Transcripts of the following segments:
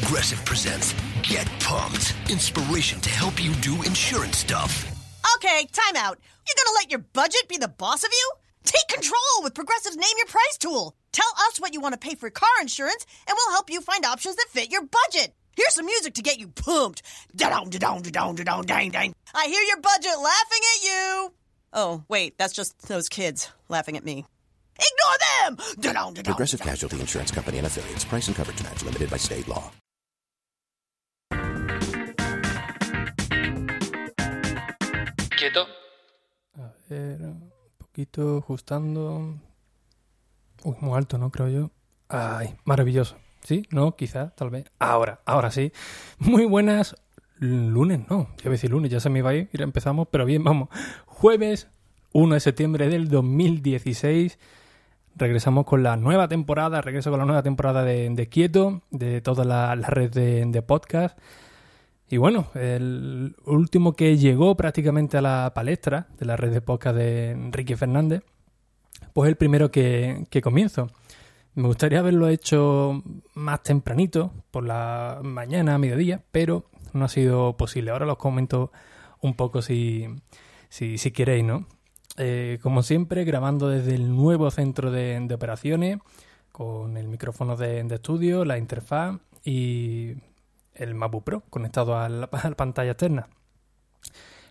Progressive presents Get Pumped. Inspiration to help you do insurance stuff. Okay, time out. You're gonna let your budget be the boss of you? Take control with Progressive's Name Your Price tool. Tell us what you want to pay for car insurance, and we'll help you find options that fit your budget. Here's some music to get you pumped. Da-dong, da-dong, da-dong, da-dong, dang, dang. I hear your budget laughing at you. Oh, wait, that's just those kids laughing at me. Ignore them! Da-dong, da-dong, Progressive. Casualty Insurance Company and affiliates. Price and coverage match limited by state law. Quieto. A ver, un poquito ajustando. Uy, muy alto, ¿no? Creo yo. Ay, maravilloso. ¿Sí? ¿No? Quizá, tal vez. Ahora, ahora sí. Muy buenas. Lunes, no. Ya voy a decir lunes, ya se me iba a ir. y empezamos, pero bien, vamos. Jueves 1 de septiembre del 2016. Regresamos con la nueva temporada. Regreso con la nueva temporada de, Quieto, de toda la, la red de podcast. Y bueno, el último que llegó prácticamente a la palestra de la red de podcast de Enrique Fernández, pues el primero que, que comienzo. Me gustaría haberlo hecho más tempranito, por la mañana, a mediodía, pero no ha sido posible. Ahora los comento un poco si, si, si queréis, ¿no? Eh, como siempre, grabando desde el nuevo centro de, de operaciones, con el micrófono de, de estudio, la interfaz y el MacBook Pro conectado a la, pantalla externa.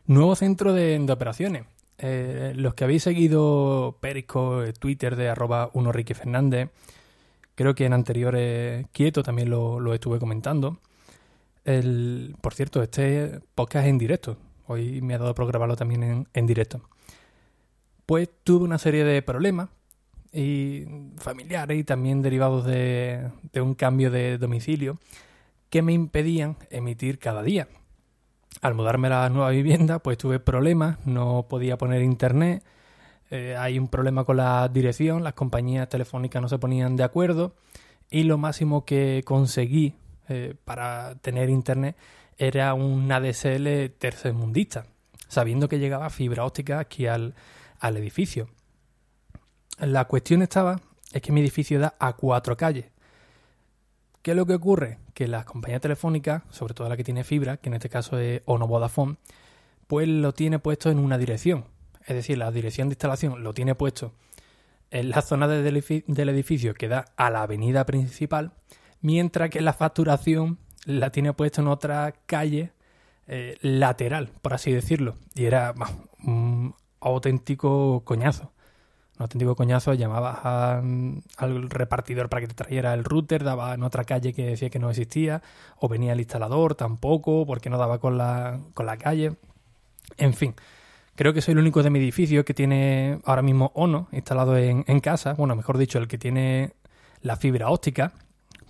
Nuevo centro de, operaciones. Eh, los que habéis seguido Periscope, Twitter de arroba 1 Ricky Fernández, creo que en anteriores quieto también lo, lo estuve comentando. El, por cierto, este podcast es en directo. Hoy me ha dado por grabarlo también en, en directo. Pues tuve una serie de problemas y familiares y también derivados de, de un cambio de domicilio que me impedían emitir cada día. Al mudarme a la nueva vivienda, pues tuve problemas, no podía poner internet, eh, hay un problema con la dirección, las compañías telefónicas no se ponían de acuerdo y lo máximo que conseguí eh, para tener internet era un ADSL tercermundista, sabiendo que llegaba fibra óptica aquí al, al edificio. La cuestión estaba, es que mi edificio da a cuatro calles. ¿Qué es lo que ocurre? Que las compañías telefónicas, sobre todo la que tiene fibra, que en este caso es Ono Vodafone, pues lo tiene puesto en una dirección. Es decir, la dirección de instalación lo tiene puesto en la zona del edifi- del edificio que da a la avenida principal, mientras que la facturación la tiene puesto en otra calle eh, lateral, por así decirlo. Y era un auténtico coñazo. Un auténtico coñazo, llamabas a- al repartidor para que te trajera el router, daba en otra calle que decía que no existía, o venía el instalador tampoco, porque no daba con la, con la calle. En fin, creo que soy el único de mi edificio que tiene ahora mismo ONO instalado en, en casa, bueno, mejor dicho, el que tiene la fibra óptica,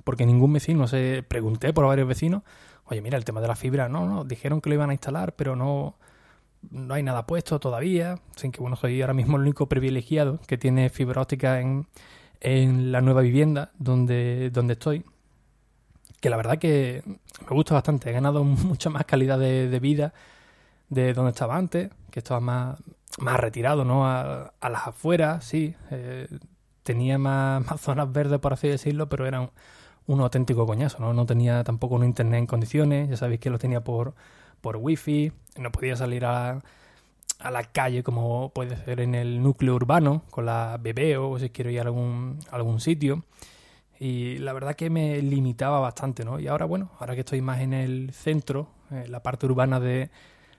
porque ningún vecino se pregunté por varios vecinos, oye, mira, el tema de la fibra, no, no, dijeron que lo iban a instalar, pero no, no hay nada puesto todavía, sin que bueno, soy ahora mismo el único privilegiado que tiene fibra óptica en, en la nueva vivienda donde, donde estoy. Que la verdad que me gusta bastante, he ganado mucha más calidad de, de vida de donde estaba antes, que estaba más, más retirado, ¿no? A, a las afueras, sí. eh, tenía más, más zonas verdes, por así decirlo, pero era un, un auténtico coñazo, ¿no? No tenía tampoco un internet en condiciones, ya sabéis que lo tenía por, por wifi, no podía salir a, a la calle como puede ser en el núcleo urbano, con la bebé o si quiero ir a algún, algún sitio. Y la verdad que me limitaba bastante, ¿no? Y ahora, bueno, ahora que estoy más en el centro, en la parte urbana de,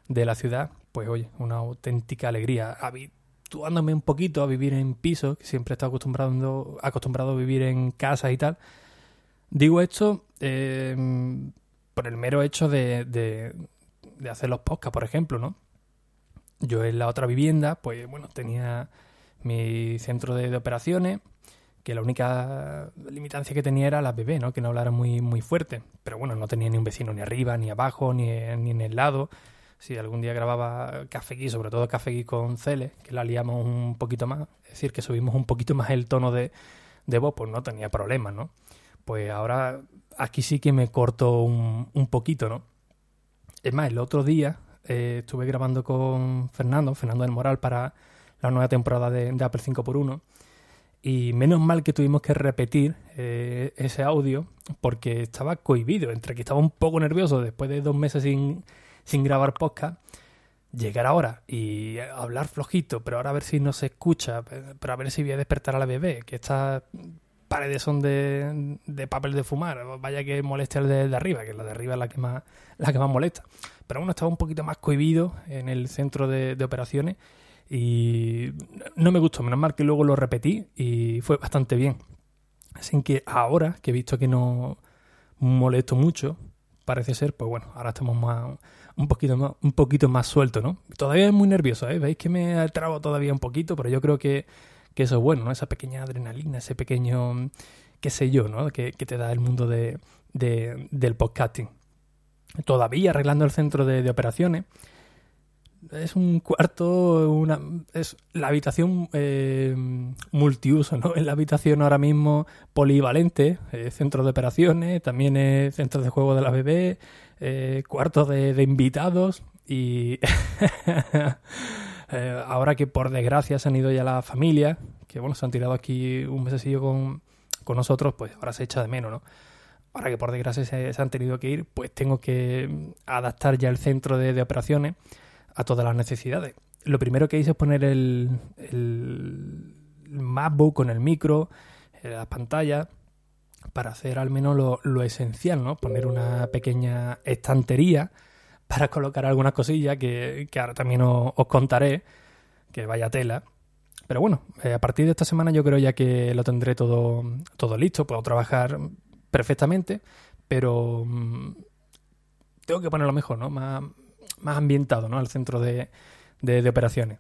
de la ciudad, pues oye, una auténtica alegría. Habituándome un poquito a vivir en piso, que siempre he estado acostumbrado, acostumbrado a vivir en casa y tal. Digo esto eh, por el mero hecho de, de hacer los podcasts, por ejemplo, ¿no? Yo en la otra vivienda, pues bueno, tenía mi centro de, operaciones, que la única limitancia que tenía era la bebé, ¿no? Que no hablara muy, muy fuerte. Pero bueno, no tenía ni un vecino ni arriba, ni abajo, ni, ni en el lado. Si algún día grababa Café sobre todo Café con Cele, que la liamos un poquito más, es decir, que subimos un poquito más el tono de, de voz, pues no tenía problemas, ¿no? Pues ahora aquí sí que me corto un, un poquito, ¿no? Es más, el otro día eh, estuve grabando con Fernando, Fernando del Moral, para la nueva temporada de, Apple 5x1. Y menos mal que tuvimos que repetir eh, ese audio porque estaba cohibido, entre que estaba un poco nervioso después de dos meses sin, sin grabar podcast. Llegar ahora y hablar flojito, pero ahora a ver si no se escucha, pero a ver si voy a despertar a la bebé, que estas paredes son de, de papel de fumar, vaya que moleste al de, arriba, que la de arriba es la que más, la que más molesta. Pero bueno, estaba un poquito más cohibido en el centro de, de operaciones y no me gustó, menos mal que luego lo repetí y fue bastante bien. Así que ahora que he visto que no molesto mucho, parece ser, pues bueno, ahora estamos más un poquito más, un poquito más suelto, ¿no? Todavía es muy nervioso, ¿eh? Veis que me trabo todavía un poquito, pero yo creo que, que eso es bueno, ¿no? Esa pequeña adrenalina, ese pequeño, qué sé yo, ¿no? Que, te da el mundo de, de, del podcasting. Todavía arreglando el centro de, operaciones. Es un cuarto, una, es la habitación eh, multiuso, ¿no? Es la habitación ahora mismo polivalente, eh, centro de operaciones, también es centro de juego de la bebé, eh, cuarto de, invitados y eh, ahora que por desgracia se han ido ya las familias, que bueno, se han tirado aquí un mesecillo con, con nosotros, pues ahora se echa de menos, ¿no? Ahora que por desgracia se, han tenido que ir, pues tengo que adaptar ya el centro de, de operaciones a todas las necesidades. Lo primero que hice es poner el, el MacBook con el micro, eh, las pantallas, para hacer al menos lo, lo, esencial, ¿no? Poner una pequeña estantería para colocar algunas cosillas que, que ahora también os, contaré, que vaya tela. Pero bueno, eh, a partir de esta semana yo creo ya que lo tendré todo, todo listo, puedo trabajar perfectamente, pero mmm, tengo que ponerlo mejor, ¿no? Más, más ambientado, ¿no? Al centro de, de, de operaciones.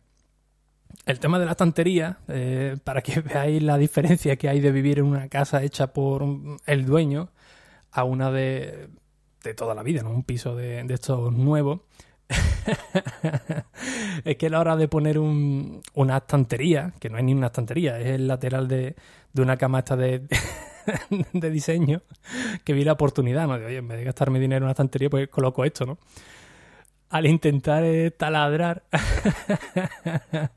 El tema de la estantería, eh, para que veáis la diferencia que hay de vivir en una casa hecha por el dueño a una de, de toda la vida, ¿no? Un piso de, de estos nuevos. es que a la hora de poner un, una estantería, que no es ni una estantería, es el lateral de, de una cama esta de, de diseño, que vi la oportunidad, ¿no? De, oye, en vez de gastarme dinero en una estantería, pues coloco esto, ¿no? al intentar eh, taladrar,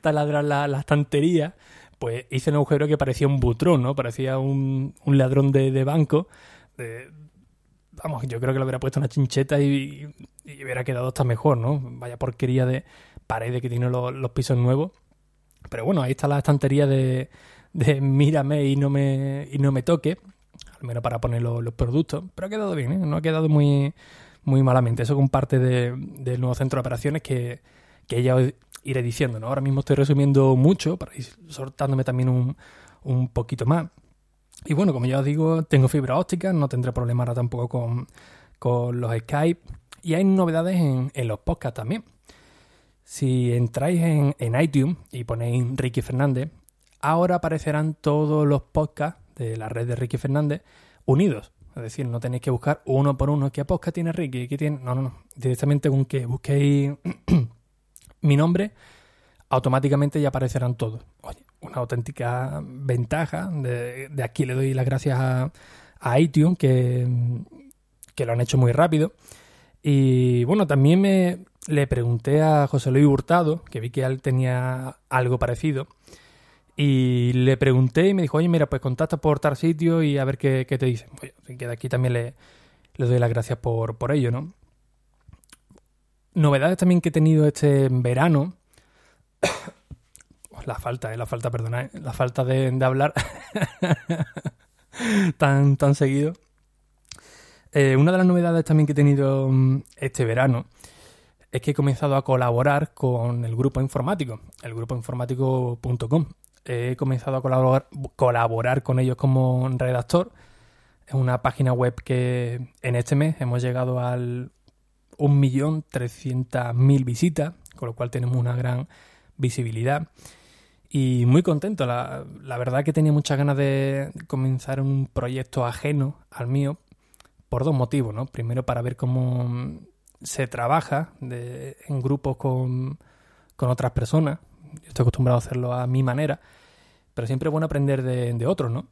taladrar la, la, estantería, pues hice un agujero que parecía un butrón, ¿no? Parecía un, un ladrón de, banco. Vamos, yo creo que le hubiera puesto una chincheta y, hubiera quedado hasta mejor, ¿no? Vaya porquería de pared que tienen los, pisos nuevos. Pero bueno, ahí está la estantería de, de mírame y no me, y no me toque, al menos para poner los, productos. Pero ha quedado bien, ¿eh? No ha quedado muy muy malamente. Eso con parte de, del nuevo centro de operaciones que, que ya os iré diciendo. ¿no? Ahora mismo estoy resumiendo mucho para ir soltándome también un, un poquito más. Y bueno, como ya os digo, tengo fibra óptica, no tendré problema ahora tampoco con, con los Skype. Y hay novedades en, los podcasts también. Si entráis en, en, iTunes y ponéis Ricky Fernández, ahora aparecerán todos los podcasts de la red de Ricky Fernández unidos. Es decir, no tenéis que buscar uno por uno. ¿Qué podcast tiene Ricky? ¿Qué tiene? No, no, no. Directamente con que busquéis mi nombre, automáticamente ya aparecerán todos. Oye, una auténtica ventaja. De, aquí le doy las gracias a, iTunes, que, que, lo han hecho muy rápido. Y bueno, también me le pregunté a José Luis Hurtado, que vi que él tenía algo parecido. Y le pregunté y me dijo, oye, mira, pues contacta por tal sitio y a ver qué, qué te dicen. Que de aquí también le, le doy las gracias por, por ello, ¿no? Novedades también que he tenido este verano. La falta, eh, la falta, perdona, eh, la falta de, hablar tan, tan seguido. Eh, una de las novedades también que he tenido mm, este verano es que he comenzado a colaborar con el grupo informático, el grupo informático.com he comenzado a colaborar, colaborar con ellos como redactor. Es una página web que en este mes hemos llegado al 1.300.000 visitas, con lo cual tenemos una gran visibilidad. Y muy contento, la, verdad que tenía muchas ganas de comenzar un proyecto ajeno al mío por dos motivos, ¿no? Primero para ver cómo se trabaja en grupos con, con otras personas, estoy acostumbrado a hacerlo a mi manera, pero siempre es bueno aprender de, de otros, ¿no?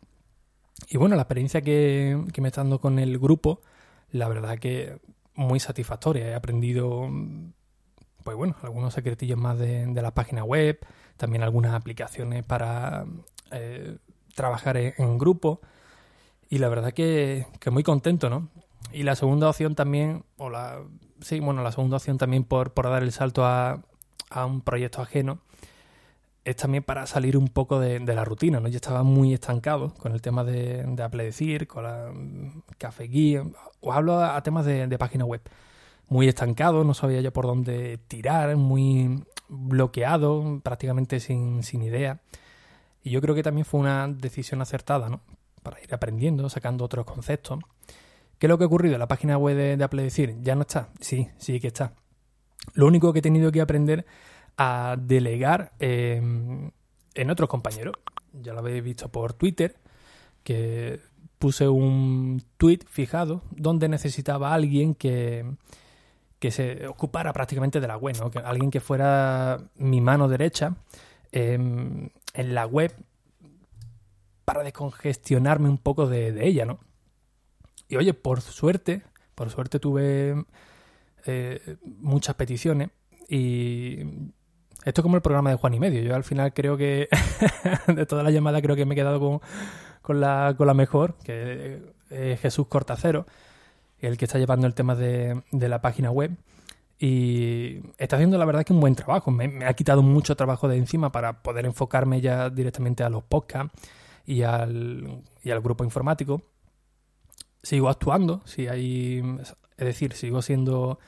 Y bueno, la experiencia que, que, me está dando con el grupo, la verdad que muy satisfactoria. He aprendido, pues bueno, algunos secretillos más de, de la página web, también algunas aplicaciones para eh, trabajar en, en grupo y la verdad que, que muy contento, ¿no? Y la segunda opción también, o la, sí, bueno, la segunda opción también por, por dar el salto a, a un proyecto ajeno, es también para salir un poco de, la rutina, ¿no? Yo estaba muy estancado con el tema de, de con la Café Guía, os hablo a, a temas de, de página web. Muy estancado, no sabía yo por dónde tirar, muy bloqueado, prácticamente sin, sin idea. Y yo creo que también fue una decisión acertada, ¿no? Para ir aprendiendo, sacando otros conceptos. ¿Qué es lo que ha ocurrido? La página web de, de Apple Decir ya no está. Sí, sí que está. Lo único que he tenido que aprender a delegar eh, en otros compañeros. Ya lo habéis visto por Twitter, que puse un tweet fijado donde necesitaba a alguien que, que se ocupara prácticamente de la web, ¿no? que alguien que fuera mi mano derecha eh, en la web para descongestionarme un poco de, ella, ¿no? Y oye, por suerte, por suerte tuve eh, muchas peticiones y esto es como el programa de Juan y Medio. Yo al final creo que de todas las llamadas creo que me he quedado con, la, con la mejor, que es Jesús Cortacero, el que está llevando el tema de, la página web. Y está haciendo la verdad que un buen trabajo. Me, ha quitado mucho trabajo de encima para poder enfocarme ya directamente a los podcasts y al, y al grupo informático. Sigo actuando, es decir, sigo siendo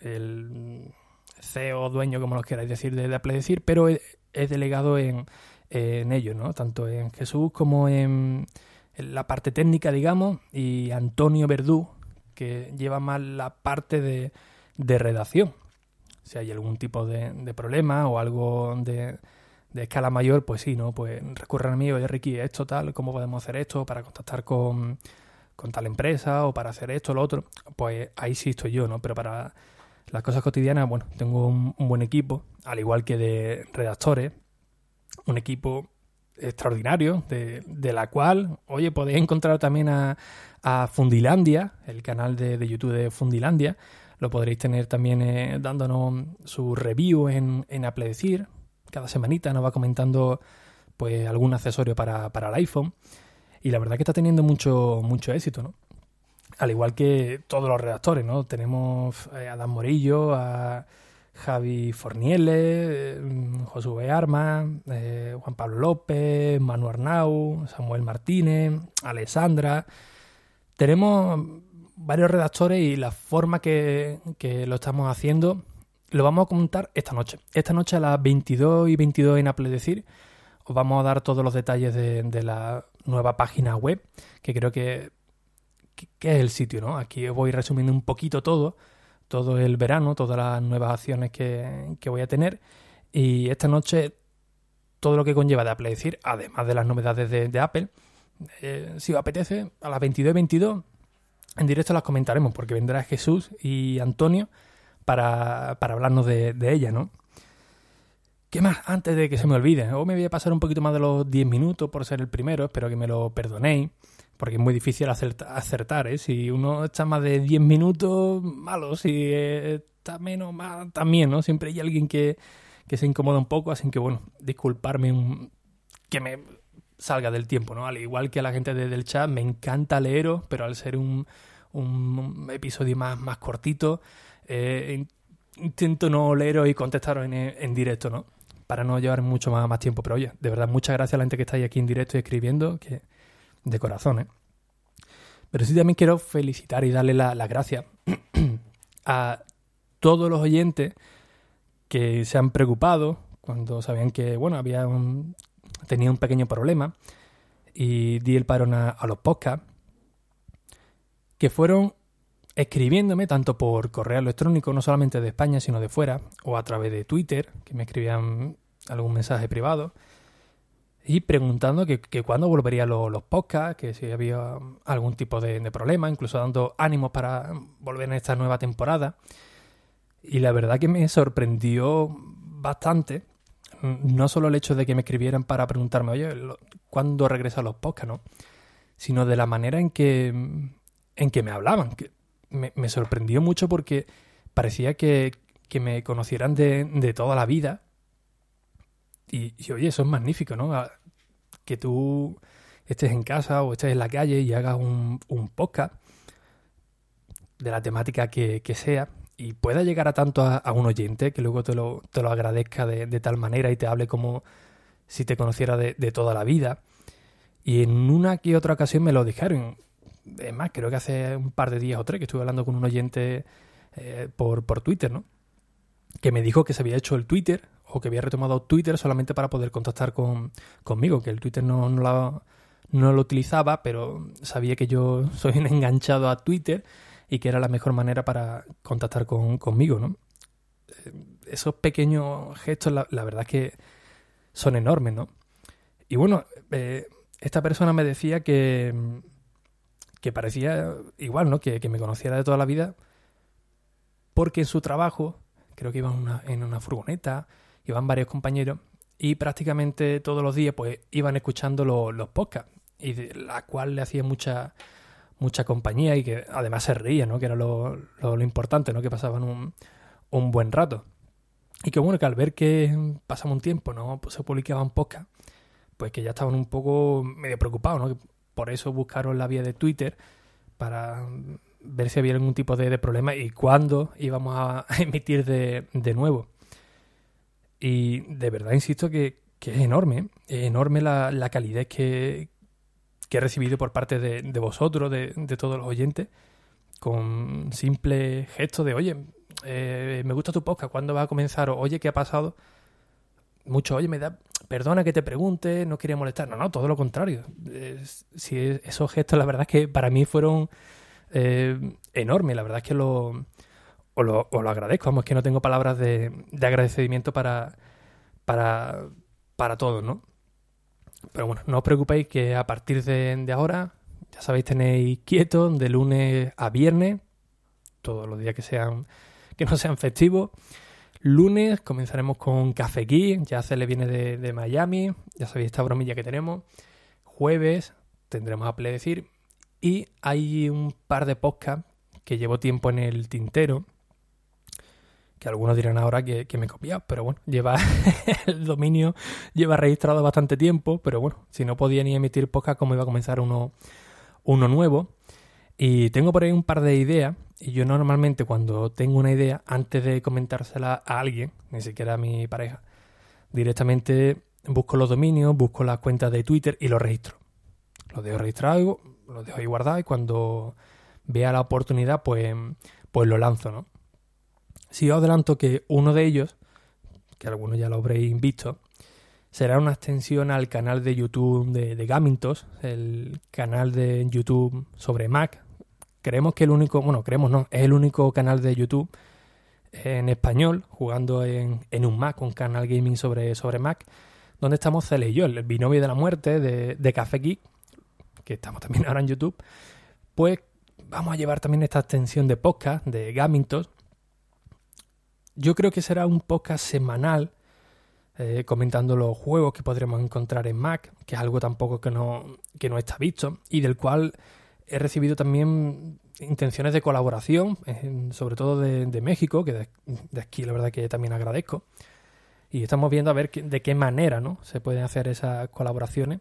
el CEO, dueño, como lo queráis decir, de, de pero he, delegado en, en ellos, ¿no? Tanto en Jesús como en, la parte técnica, digamos, y Antonio Verdú, que lleva más la parte de, de redacción. Si hay algún tipo de, problema o algo de, de, escala mayor, pues sí, ¿no? Pues recurren a mí, oye Ricky, esto tal, ¿cómo podemos hacer esto para contactar con, tal empresa o para hacer esto o lo otro? Pues ahí sí estoy yo, ¿no? Pero para las cosas cotidianas, bueno, tengo un buen equipo, al igual que de redactores, un equipo extraordinario, de, de, la cual, oye, podéis encontrar también a, a Fundilandia, el canal de, de, YouTube de Fundilandia, lo podréis tener también eh, dándonos su review en, en Apple Decir. Cada semanita nos va comentando pues algún accesorio para, para, el iPhone. Y la verdad que está teniendo mucho, mucho éxito, ¿no? Al igual que todos los redactores, ¿no? Tenemos a Adam Morillo, a Javi Forniele, Josué Armas, eh, Juan Pablo López, Manu Arnau, Samuel Martínez, Alessandra. Tenemos varios redactores y la forma que, que, lo estamos haciendo lo vamos a comentar esta noche. Esta noche a las 22 y 22 en Apple Decir os vamos a dar todos los detalles de, la nueva página web, que creo que, que, que, es el sitio, ¿no? Aquí os voy resumiendo un poquito todo, todo el verano, todas las nuevas acciones que, que voy a tener. Y esta noche todo lo que conlleva de Apple Decir, además de las novedades de, Apple. Eh, si os apetece, a las 22 y 22 en directo las comentaremos porque vendrá Jesús y Antonio para, para hablarnos de, de, ella, ¿no? ¿Qué más? Antes de que se me olvide, o me voy a pasar un poquito más de los 10 minutos por ser el primero, espero que me lo perdonéis, porque es muy difícil acertar, ¿eh? Si uno está más de 10 minutos, malo, si está menos, más también, ¿no? Siempre hay alguien que, que se incomoda un poco, así que bueno, disculparme que me salga del tiempo, ¿no? Al igual que a la gente desde el chat, me encanta leeros, pero al ser un, un episodio más, más cortito, eh, intento no leeros y contestaros en, en, directo, ¿no? Para no llevar mucho más, tiempo. Pero oye, de verdad, muchas gracias a la gente que está ahí aquí en directo y escribiendo, que de corazón, ¿eh? Pero sí también quiero felicitar y darle las la gracias a todos los oyentes que se han preocupado cuando sabían que, bueno, había un, tenía un pequeño problema y di el parón a, a los podcasts que fueron escribiéndome tanto por correo electrónico, no solamente de España, sino de fuera, o a través de Twitter, que me escribían algún mensaje privado, y preguntando que, que cuándo volverían los, los, podcasts, que si había algún tipo de, problema, incluso dando ánimos para volver en esta nueva temporada. Y la verdad que me sorprendió bastante no solo el hecho de que me escribieran para preguntarme, oye, ¿cuándo regresan los podcasts, no? Sino de la manera en que, en que me hablaban. Que me, me sorprendió mucho porque parecía que, que me conocieran de, de, toda la vida. Y, oye, eso es magnífico, ¿no? que tú estés en casa o estés en la calle y hagas un, un podcast de la temática que, sea y pueda llegar a tanto a, a un oyente que luego te lo, te lo agradezca de, de, tal manera y te hable como si te conociera de, de, toda la vida. Y en una que otra ocasión me lo dijeron. Es más, creo que hace un par de días o tres que estuve hablando con un oyente eh, por, por Twitter, ¿no? Que me dijo que se había hecho el Twitter o que había retomado Twitter solamente para poder contactar con, conmigo, que el Twitter no, no, la, no lo utilizaba, pero sabía que yo soy enganchado a Twitter y que era la mejor manera para contactar con, conmigo, ¿no? Esos pequeños gestos, la, verdad es que son enormes, ¿no? Y bueno, eh, esta persona me decía que, que parecía igual, ¿no? Que, que, me conociera de toda la vida, porque en su trabajo, creo que iba una, en una furgoneta, iban varios compañeros, y prácticamente todos los días pues iban escuchando los, podcasts, y de la cual le hacía mucha mucha compañía y que además se reía, ¿no? Que era lo, lo, lo importante, ¿no? Que pasaban un, un, buen rato. Y que bueno, que al ver que pasaba un tiempo, ¿no? Pues se publicaban podcast, pues que ya estaban un poco medio preocupados, ¿no? Por eso buscaron la vía de Twitter para ver si había algún tipo de, de problema y cuándo íbamos a emitir de, de, nuevo. Y de verdad insisto que, que es enorme, es enorme la, la calidez que, que he recibido por parte de, de vosotros, de, de, todos los oyentes, con simple gesto de, oye, eh, me gusta tu podcast, ¿cuándo va a comenzar? O, oye, ¿qué ha pasado? Mucho, oye, me da, perdona que te pregunte, no quería molestar. No, no, todo lo contrario. Si es, esos gestos, la verdad es que para mí fueron eh, enormes. La verdad es que lo, os lo, os lo agradezco. Vamos, es que no tengo palabras de, de agradecimiento para, para, para todos, ¿no? Pero bueno, no os preocupéis que a partir de, ahora, ya sabéis, tenéis quieto de lunes a viernes, todos los días que sean que no sean festivos. Lunes comenzaremos con Café ya se le viene de, de, Miami, ya sabéis esta bromilla que tenemos. Jueves tendremos a decir y hay un par de podcasts que llevo tiempo en el tintero, que algunos dirán ahora que, que me he copiado, pero bueno, lleva el dominio, lleva registrado bastante tiempo, pero bueno, si no podía ni emitir podcast, como iba a comenzar uno, uno nuevo. Y tengo por ahí un par de ideas, y yo normalmente cuando tengo una idea, antes de comentársela a alguien, ni siquiera a mi pareja, directamente busco los dominios, busco las cuentas de Twitter y los registro. Los dejo registrado, los dejo ahí guardado y cuando vea la oportunidad, pues, pues lo lanzo, ¿no? Si os adelanto que uno de ellos, que algunos ya lo habréis visto, será una extensión al canal de YouTube de, de Gamintos, el canal de YouTube sobre Mac. Creemos que el único, bueno, creemos no, es el único canal de YouTube en español, jugando en, en un Mac, un canal gaming sobre, sobre Mac, donde estamos Cele y yo, el binomio de la muerte de, de Café Geek, que estamos también ahora en YouTube, pues vamos a llevar también esta extensión de podcast de Gamintos, yo creo que será un podcast semanal eh, comentando los juegos que podremos encontrar en Mac, que es algo tampoco que no, que no está visto y del cual he recibido también intenciones de colaboración, sobre todo de, México, que de, de, aquí la verdad que también agradezco. Y estamos viendo a ver que, de qué manera ¿no? se pueden hacer esas colaboraciones.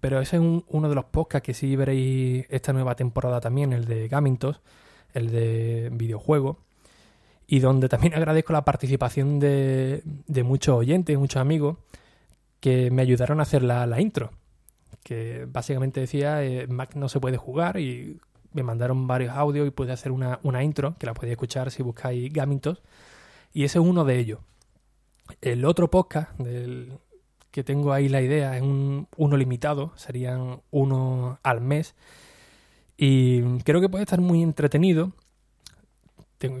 Pero ese es un, uno de los podcasts que sí veréis esta nueva temporada también, el de Gamintos, el de videojuegos y donde también agradezco la participación de, de muchos oyentes, muchos amigos, que me ayudaron a hacer la, la intro, que básicamente decía eh, Mac no se puede jugar y me mandaron varios audios y pude hacer una, una intro, que la podéis escuchar si buscáis Gamintos, y ese es uno de ellos. El otro podcast del que tengo ahí la idea es un, uno limitado, serían uno al mes, y creo que puede estar muy entretenido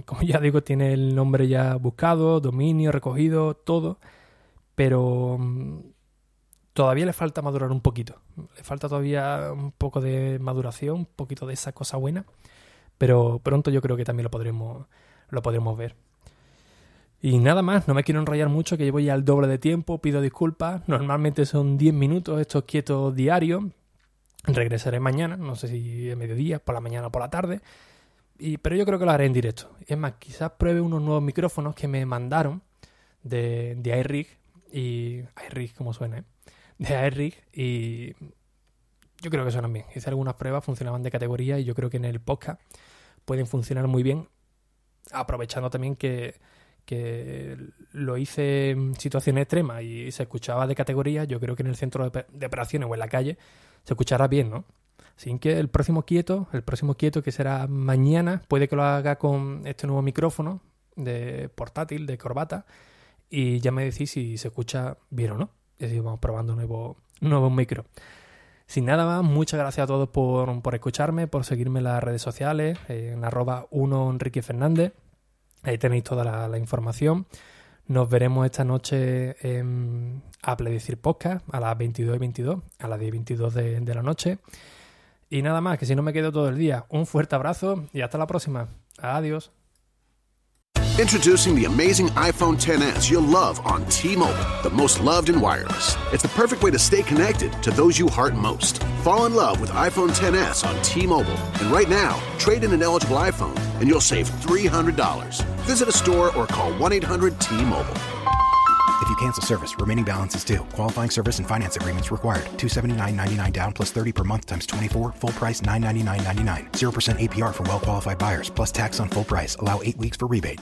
como ya digo, tiene el nombre ya buscado, dominio, recogido, todo, pero mm, todavía le falta madurar un poquito. Le falta todavía un poco de maduración, un poquito de esa cosa buena, pero pronto yo creo que también lo podremos, lo podremos ver. Y nada más, no me quiero enrollar mucho, que llevo ya el doble de tiempo, pido disculpas. Normalmente son 10 minutos estos quietos diarios. Regresaré mañana, no sé si a mediodía, por la mañana o por la tarde. Y, pero yo creo que lo haré en directo. Es más, quizás pruebe unos nuevos micrófonos que me mandaron de, de iRig. Y iRig, como suena, ¿eh? de Airrig y yo creo que suenan bien. Hice algunas pruebas, funcionaban de categoría y yo creo que en el podcast pueden funcionar muy bien, aprovechando también que, que lo hice en situaciones extremas y se escuchaba de categoría, yo creo que en el centro de operaciones o en la calle se escuchará bien, ¿no? Sin que el próximo quieto, el próximo quieto que será mañana, puede que lo haga con este nuevo micrófono de portátil, de corbata, y ya me decís si se escucha bien o no. Y así vamos probando un nuevo, micro. Sin nada más, muchas gracias a todos por, por escucharme, por seguirme en las redes sociales, en arroba 1 Enrique Fernández. Ahí tenéis toda la, información. Nos veremos esta noche en Apple Decir Podcast a las 22 y 22, a las 10 y 22 de, de la noche. Y nada más, que si no me quedo todo el día, un fuerte abrazo y hasta la próxima. Adiós. Introducing the amazing iPhone 10s you'll love on T-Mobile, the most loved in wireless. It's the perfect way to stay connected to those you heart most. Fall in love with iPhone 10s on T-Mobile, and right now, trade in an eligible iPhone and you'll save $300. Visit a store or call 1-800-T-Mobile. If you cancel service, remaining balance is due. Qualifying service and finance agreements required. 279.99 down plus 30 per month times 24. Full price 999.99. 0% APR for well qualified buyers plus tax on full price. Allow 8 weeks for rebate.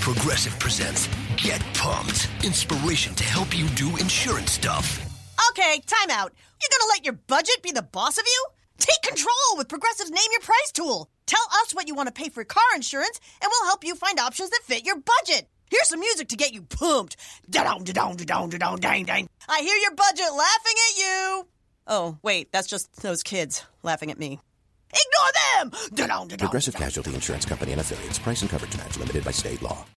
Progressive presents Get Pumped. Inspiration to help you do insurance stuff. Okay, time out. You're gonna let your budget be the boss of you? Take control with Progressive's Name Your Price tool. Tell us what you want to pay for car insurance, and we'll help you find options that fit your budget. Here's some music to get you pumped. Da-dong, da-dong, da-dong, da-dong, dang, dang. I hear your budget laughing at you. Oh, wait, that's just those kids laughing at me. Ignore them! Da-dong, da-dong, Progressive. Casualty Insurance Company and affiliates. Price and coverage match limited by state law.